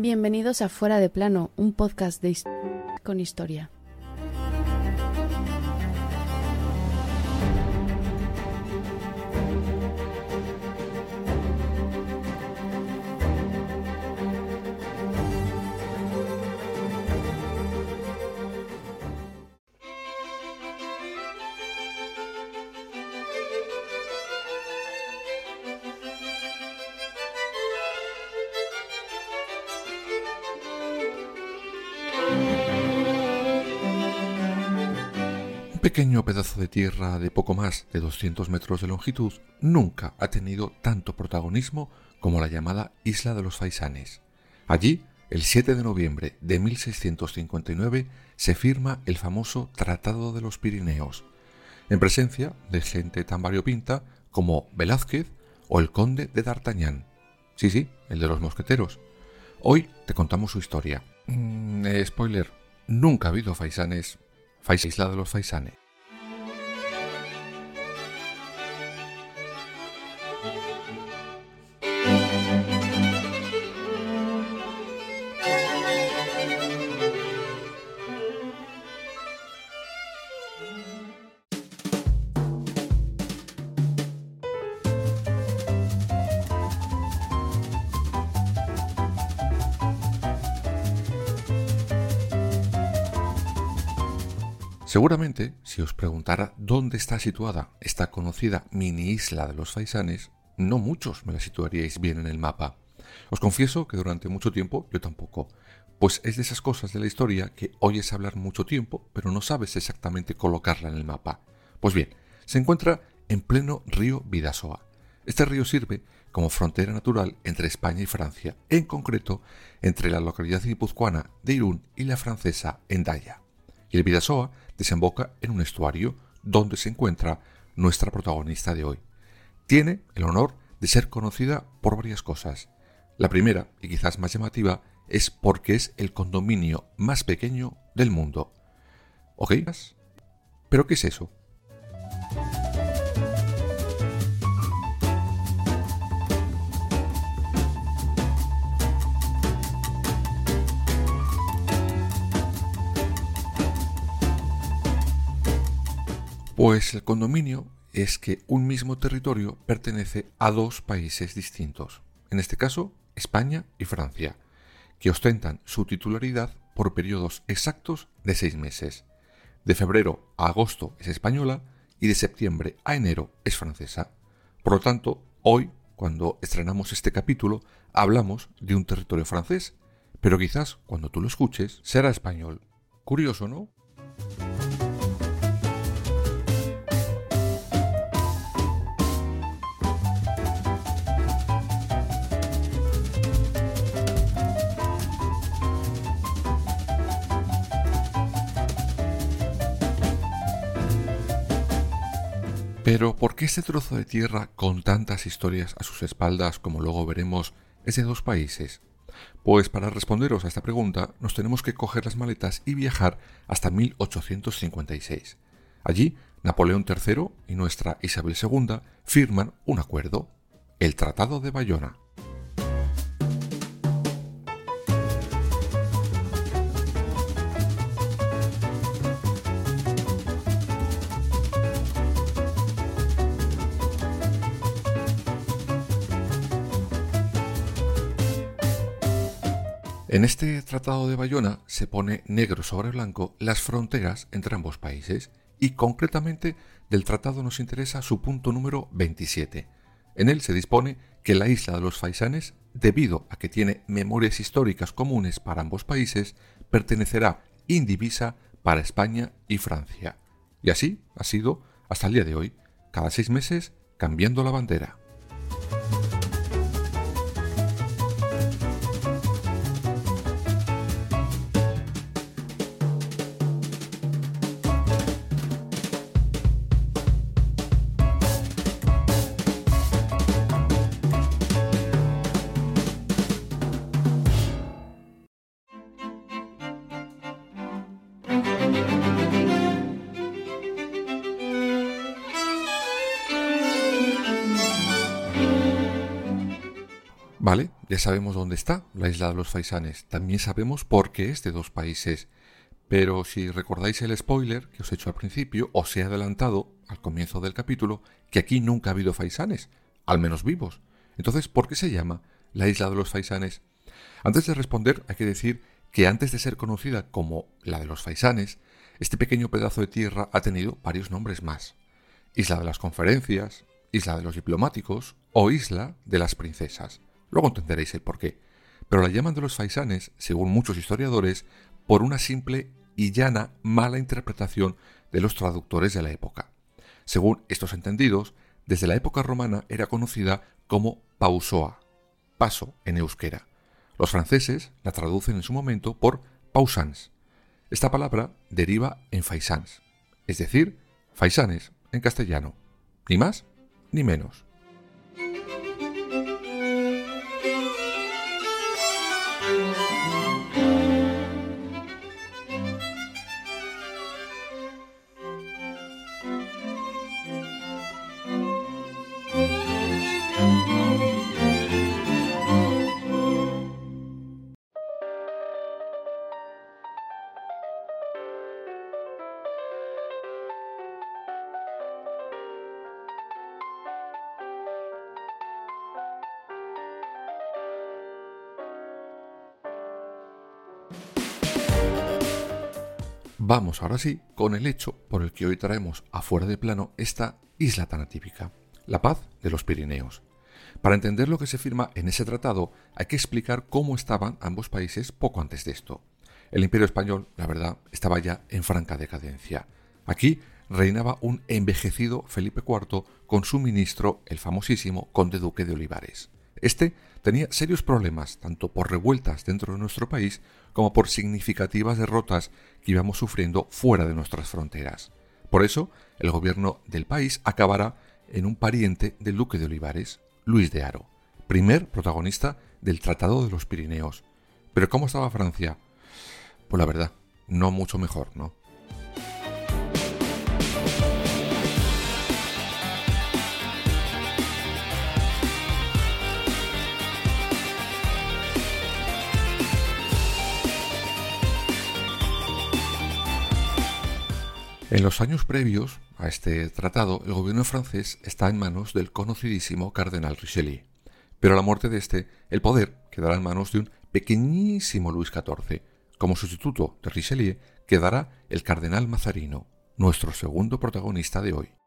Bienvenidos a Fuera de Plano, un podcast de con historia. Pequeño pedazo de tierra de poco más de 200 metros de longitud nunca ha tenido tanto protagonismo como la llamada Isla de los Faisanes. Allí, el 7 de noviembre de 1659, se firma el famoso Tratado de los Pirineos, en presencia de gente tan variopinta como Velázquez o el conde de D'Artagnan. Sí, sí, el de los mosqueteros. Hoy te contamos su historia. Mm, eh, spoiler, nunca ha habido faisanes Isla de los Faisanes. Seguramente, si os preguntara dónde está situada esta conocida mini isla de los Faisanes, no muchos me la situaríais bien en el mapa. Os confieso que durante mucho tiempo yo tampoco, pues es de esas cosas de la historia que oyes hablar mucho tiempo, pero no sabes exactamente colocarla en el mapa. Pues bien, se encuentra en pleno río Vidasoa. Este río sirve como frontera natural entre España y Francia, en concreto entre la localidad guipuzcoana de Irún y la francesa Endaya y el Vidasoa desemboca en un estuario donde se encuentra nuestra protagonista de hoy. Tiene el honor de ser conocida por varias cosas. La primera, y quizás más llamativa, es porque es el condominio más pequeño del mundo. ¿Ok? ¿Pero qué es eso? Pues el condominio es que un mismo territorio pertenece a dos países distintos, en este caso España y Francia, que ostentan su titularidad por periodos exactos de seis meses. De febrero a agosto es española y de septiembre a enero es francesa. Por lo tanto, hoy, cuando estrenamos este capítulo, hablamos de un territorio francés, pero quizás cuando tú lo escuches será español. Curioso, ¿no? Pero ¿por qué este trozo de tierra con tantas historias a sus espaldas, como luego veremos, es de dos países? Pues para responderos a esta pregunta nos tenemos que coger las maletas y viajar hasta 1856. Allí, Napoleón III y nuestra Isabel II firman un acuerdo, el Tratado de Bayona. En este Tratado de Bayona se pone negro sobre blanco las fronteras entre ambos países y concretamente del tratado nos interesa su punto número 27. En él se dispone que la isla de los Faisanes, debido a que tiene memorias históricas comunes para ambos países, pertenecerá indivisa para España y Francia. Y así ha sido hasta el día de hoy, cada seis meses cambiando la bandera. Vale, ya sabemos dónde está la isla de los Faisanes, también sabemos por qué es de dos países, pero si recordáis el spoiler que os he hecho al principio, os he adelantado al comienzo del capítulo que aquí nunca ha habido faisanes, al menos vivos. Entonces, ¿por qué se llama la isla de los faisanes? Antes de responder, hay que decir que antes de ser conocida como la de los faisanes, este pequeño pedazo de tierra ha tenido varios nombres más. Isla de las Conferencias, Isla de los Diplomáticos o Isla de las Princesas. Luego entenderéis el porqué. Pero la llaman de los faisanes, según muchos historiadores, por una simple y llana mala interpretación de los traductores de la época. Según estos entendidos, desde la época romana era conocida como Pausoa, paso en euskera. Los franceses la traducen en su momento por pausans. Esta palabra deriva en faisans, es decir, faisanes en castellano. Ni más ni menos. Vamos ahora sí con el hecho por el que hoy traemos afuera de plano esta isla tan atípica, la paz de los Pirineos. Para entender lo que se firma en ese tratado hay que explicar cómo estaban ambos países poco antes de esto. El imperio español, la verdad, estaba ya en franca decadencia. Aquí reinaba un envejecido Felipe IV con su ministro, el famosísimo conde duque de Olivares. Este tenía serios problemas, tanto por revueltas dentro de nuestro país como por significativas derrotas que íbamos sufriendo fuera de nuestras fronteras. Por eso, el gobierno del país acabará en un pariente del duque de Olivares, Luis de Haro, primer protagonista del Tratado de los Pirineos. Pero ¿cómo estaba Francia? Pues la verdad, no mucho mejor, ¿no? En los años previos a este tratado, el gobierno francés está en manos del conocidísimo cardenal Richelieu. Pero a la muerte de este, el poder quedará en manos de un pequeñísimo Luis XIV. Como sustituto de Richelieu quedará el cardenal Mazarino, nuestro segundo protagonista de hoy.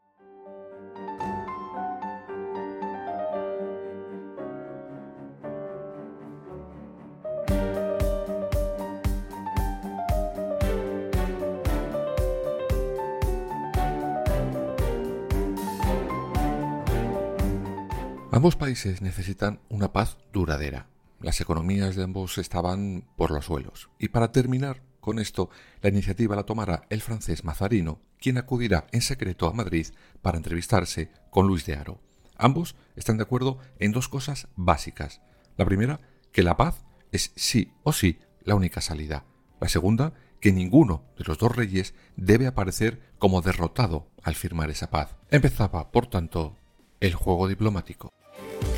Ambos países necesitan una paz duradera. Las economías de ambos estaban por los suelos. Y para terminar con esto, la iniciativa la tomará el francés Mazarino, quien acudirá en secreto a Madrid para entrevistarse con Luis de Haro. Ambos están de acuerdo en dos cosas básicas. La primera, que la paz es sí o sí la única salida. La segunda, que ninguno de los dos reyes debe aparecer como derrotado al firmar esa paz. Empezaba, por tanto, el juego diplomático. Bye.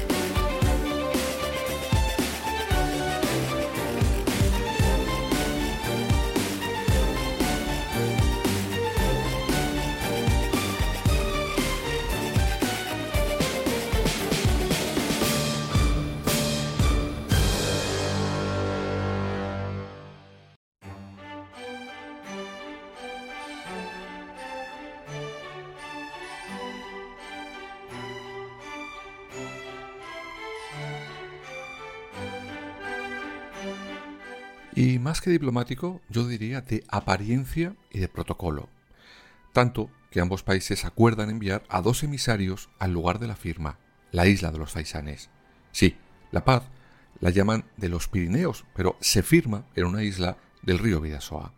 Y más que diplomático, yo diría de apariencia y de protocolo. Tanto que ambos países acuerdan enviar a dos emisarios al lugar de la firma, la isla de los Faisanes. Sí, la paz la llaman de los Pirineos, pero se firma en una isla del río Vidasoa.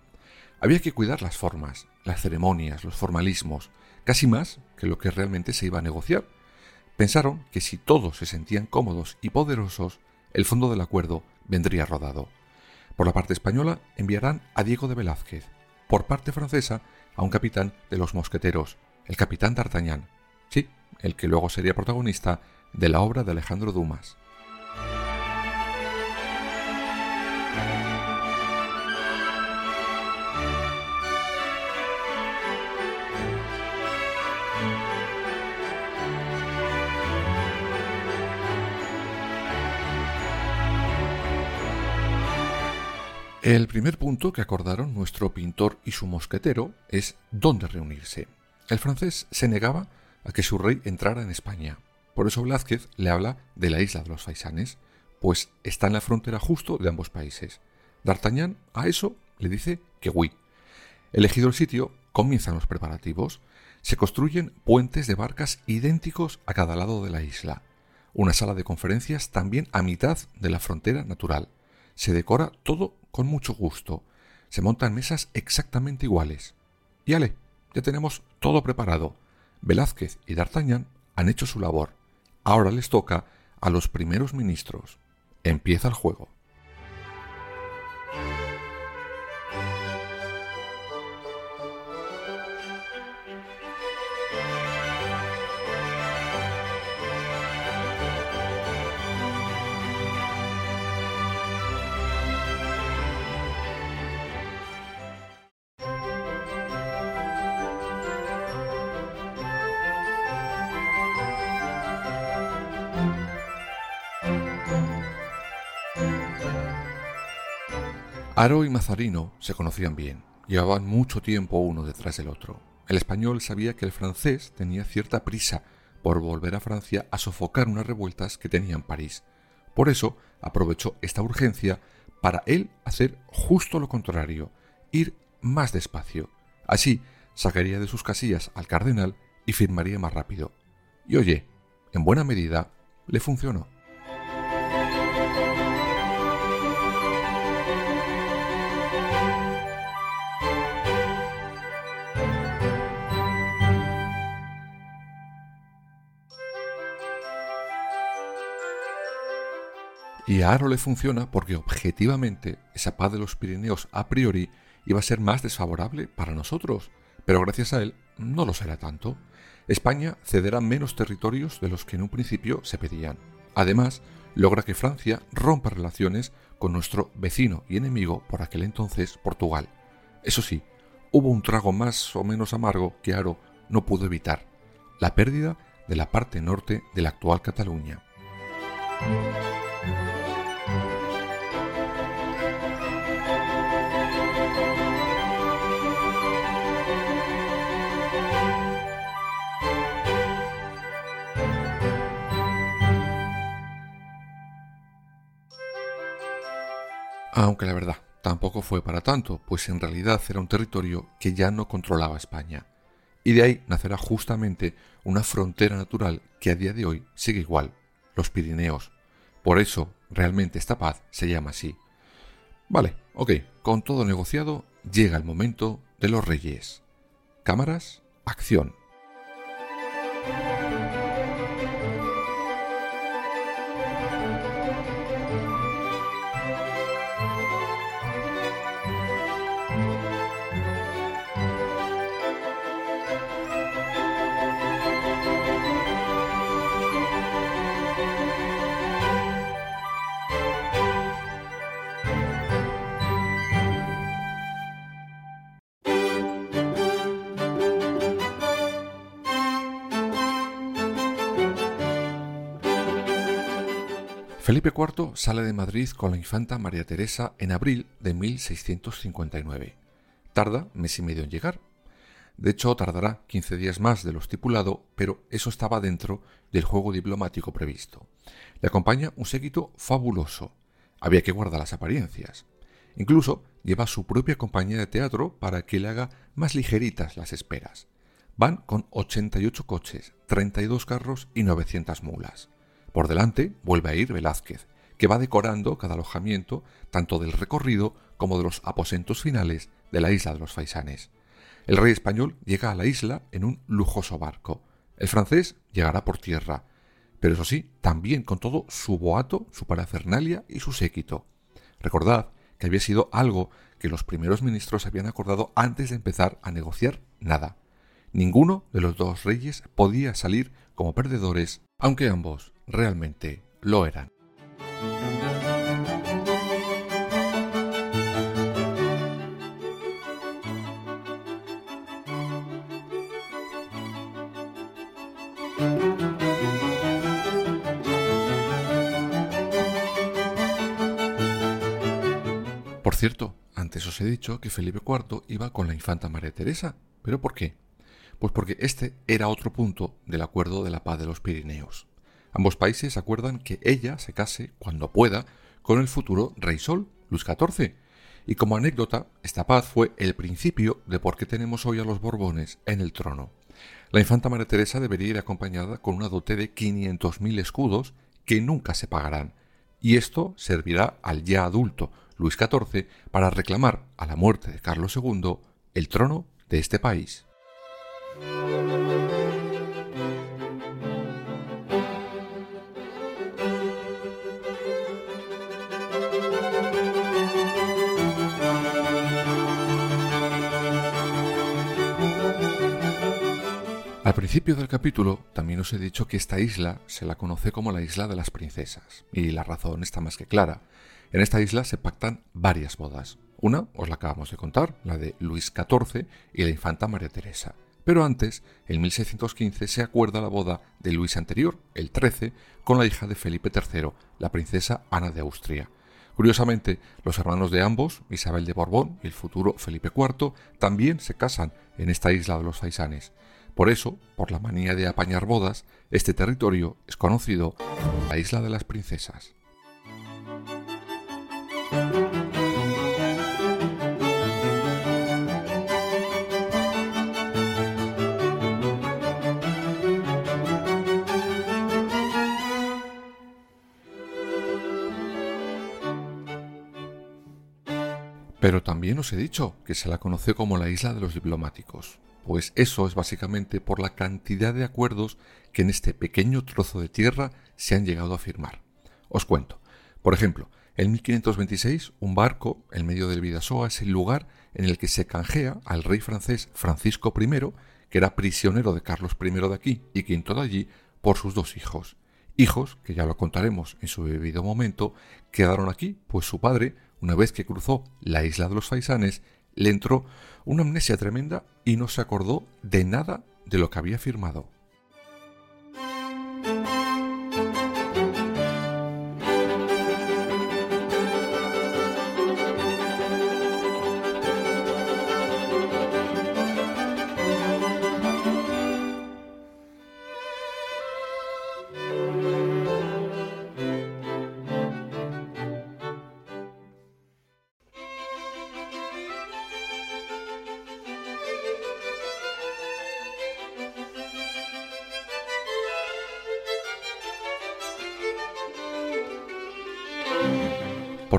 Había que cuidar las formas, las ceremonias, los formalismos, casi más que lo que realmente se iba a negociar. Pensaron que si todos se sentían cómodos y poderosos, el fondo del acuerdo vendría rodado. Por la parte española enviarán a Diego de Velázquez, por parte francesa a un capitán de los mosqueteros, el capitán d'Artagnan, sí, el que luego sería protagonista de la obra de Alejandro Dumas. El primer punto que acordaron nuestro pintor y su mosquetero es dónde reunirse. El francés se negaba a que su rey entrara en España. Por eso Velázquez le habla de la isla de los Faisanes, pues está en la frontera justo de ambos países. D'Artagnan a eso le dice que oui. Elegido el sitio, comienzan los preparativos. Se construyen puentes de barcas idénticos a cada lado de la isla. Una sala de conferencias también a mitad de la frontera natural. Se decora todo con mucho gusto. Se montan mesas exactamente iguales. Y ya tenemos todo preparado. Velázquez y D'Artagnan han hecho su labor. Ahora les toca a los primeros ministros. Empieza el juego. Aro y Mazarino se conocían bien, llevaban mucho tiempo uno detrás del otro. El español sabía que el francés tenía cierta prisa por volver a Francia a sofocar unas revueltas que tenía en París. Por eso aprovechó esta urgencia para él hacer justo lo contrario, ir más despacio. Así sacaría de sus casillas al cardenal y firmaría más rápido. Y oye, en buena medida le funcionó. Y a Aro le funciona porque objetivamente esa paz de los Pirineos a priori iba a ser más desfavorable para nosotros, pero gracias a él no lo será tanto. España cederá menos territorios de los que en un principio se pedían. Además, logra que Francia rompa relaciones con nuestro vecino y enemigo por aquel entonces Portugal. Eso sí, hubo un trago más o menos amargo que Aro no pudo evitar, la pérdida de la parte norte de la actual Cataluña. Aunque la verdad, tampoco fue para tanto, pues en realidad era un territorio que ya no controlaba España. Y de ahí nacerá justamente una frontera natural que a día de hoy sigue igual, los Pirineos. Por eso, realmente esta paz se llama así. Vale, ok, con todo negociado, llega el momento de los reyes. Cámaras, acción. Felipe IV sale de Madrid con la infanta María Teresa en abril de 1659. Tarda mes y medio en llegar. De hecho, tardará 15 días más de lo estipulado, pero eso estaba dentro del juego diplomático previsto. Le acompaña un séquito fabuloso. Había que guardar las apariencias. Incluso lleva su propia compañía de teatro para que le haga más ligeritas las esperas. Van con 88 coches, 32 carros y 900 mulas. Por delante vuelve a ir Velázquez, que va decorando cada alojamiento tanto del recorrido como de los aposentos finales de la isla de los Faisanes. El rey español llega a la isla en un lujoso barco. El francés llegará por tierra, pero eso sí, también con todo su boato, su parafernalia y su séquito. Recordad que había sido algo que los primeros ministros habían acordado antes de empezar a negociar nada. Ninguno de los dos reyes podía salir como perdedores, aunque ambos realmente lo eran. Por cierto, antes os he dicho que Felipe IV iba con la infanta María Teresa. ¿Pero por qué? Pues porque este era otro punto del acuerdo de la paz de los Pirineos. Ambos países acuerdan que ella se case, cuando pueda, con el futuro rey Sol, Luis XIV. Y como anécdota, esta paz fue el principio de por qué tenemos hoy a los Borbones en el trono. La infanta María Teresa debería ir acompañada con una dote de 500.000 escudos que nunca se pagarán, y esto servirá al ya adulto Luis XIV para reclamar a la muerte de Carlos II el trono de este país. Principio del capítulo también os he dicho que esta isla se la conoce como la isla de las princesas, y la razón está más que clara. En esta isla se pactan varias bodas. Una os la acabamos de contar, la de Luis XIV y la infanta María Teresa. Pero antes, en 1615, se acuerda la boda de Luis anterior, el XIII, con la hija de Felipe III, la princesa Ana de Austria. Curiosamente, los hermanos de ambos, Isabel de Borbón y el futuro Felipe IV, también se casan en esta isla de los Faisanes. Por eso, por la manía de apañar bodas, este territorio es conocido como la Isla de las Princesas. Pero también os he dicho que se la conoce como la isla de los diplomáticos. Pues eso es básicamente por la cantidad de acuerdos que en este pequeño trozo de tierra se han llegado a firmar. Os cuento. Por ejemplo, en 1526 un barco en medio del Vidasoa es el lugar en el que se canjea al rey francés Francisco I, que era prisionero de Carlos I de aquí y quinto de allí, por sus dos hijos. Hijos, que ya lo contaremos en su debido momento, quedaron aquí, pues su padre, una vez que cruzó la isla de los Faisanes, le entró una amnesia tremenda y no se acordó de nada de lo que había firmado.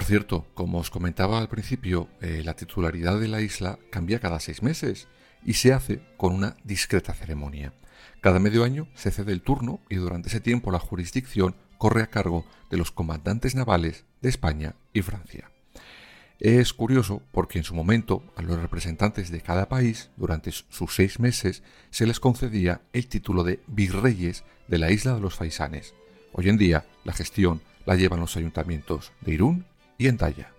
Cierto, como os comentaba al principio, eh, la titularidad de la isla cambia cada seis meses y se hace con una discreta ceremonia. Cada medio año se cede el turno y durante ese tiempo la jurisdicción corre a cargo de los comandantes navales de España y Francia. Es curioso porque en su momento a los representantes de cada país durante sus seis meses se les concedía el título de virreyes de la isla de los Faisanes. Hoy en día la gestión la llevan los ayuntamientos de Irún y en talla.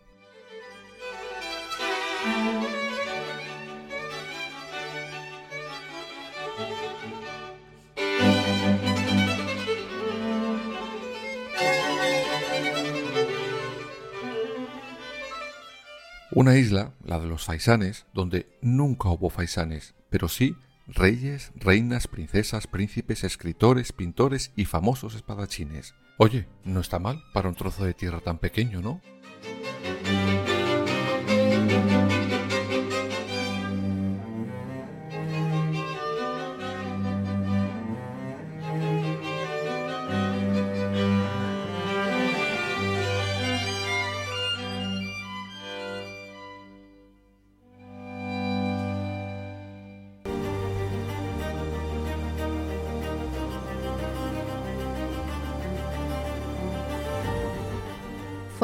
Una isla, la de los faisanes, donde nunca hubo faisanes, pero sí reyes, reinas, princesas, príncipes, escritores, pintores y famosos espadachines. Oye, no está mal para un trozo de tierra tan pequeño, ¿no? thank you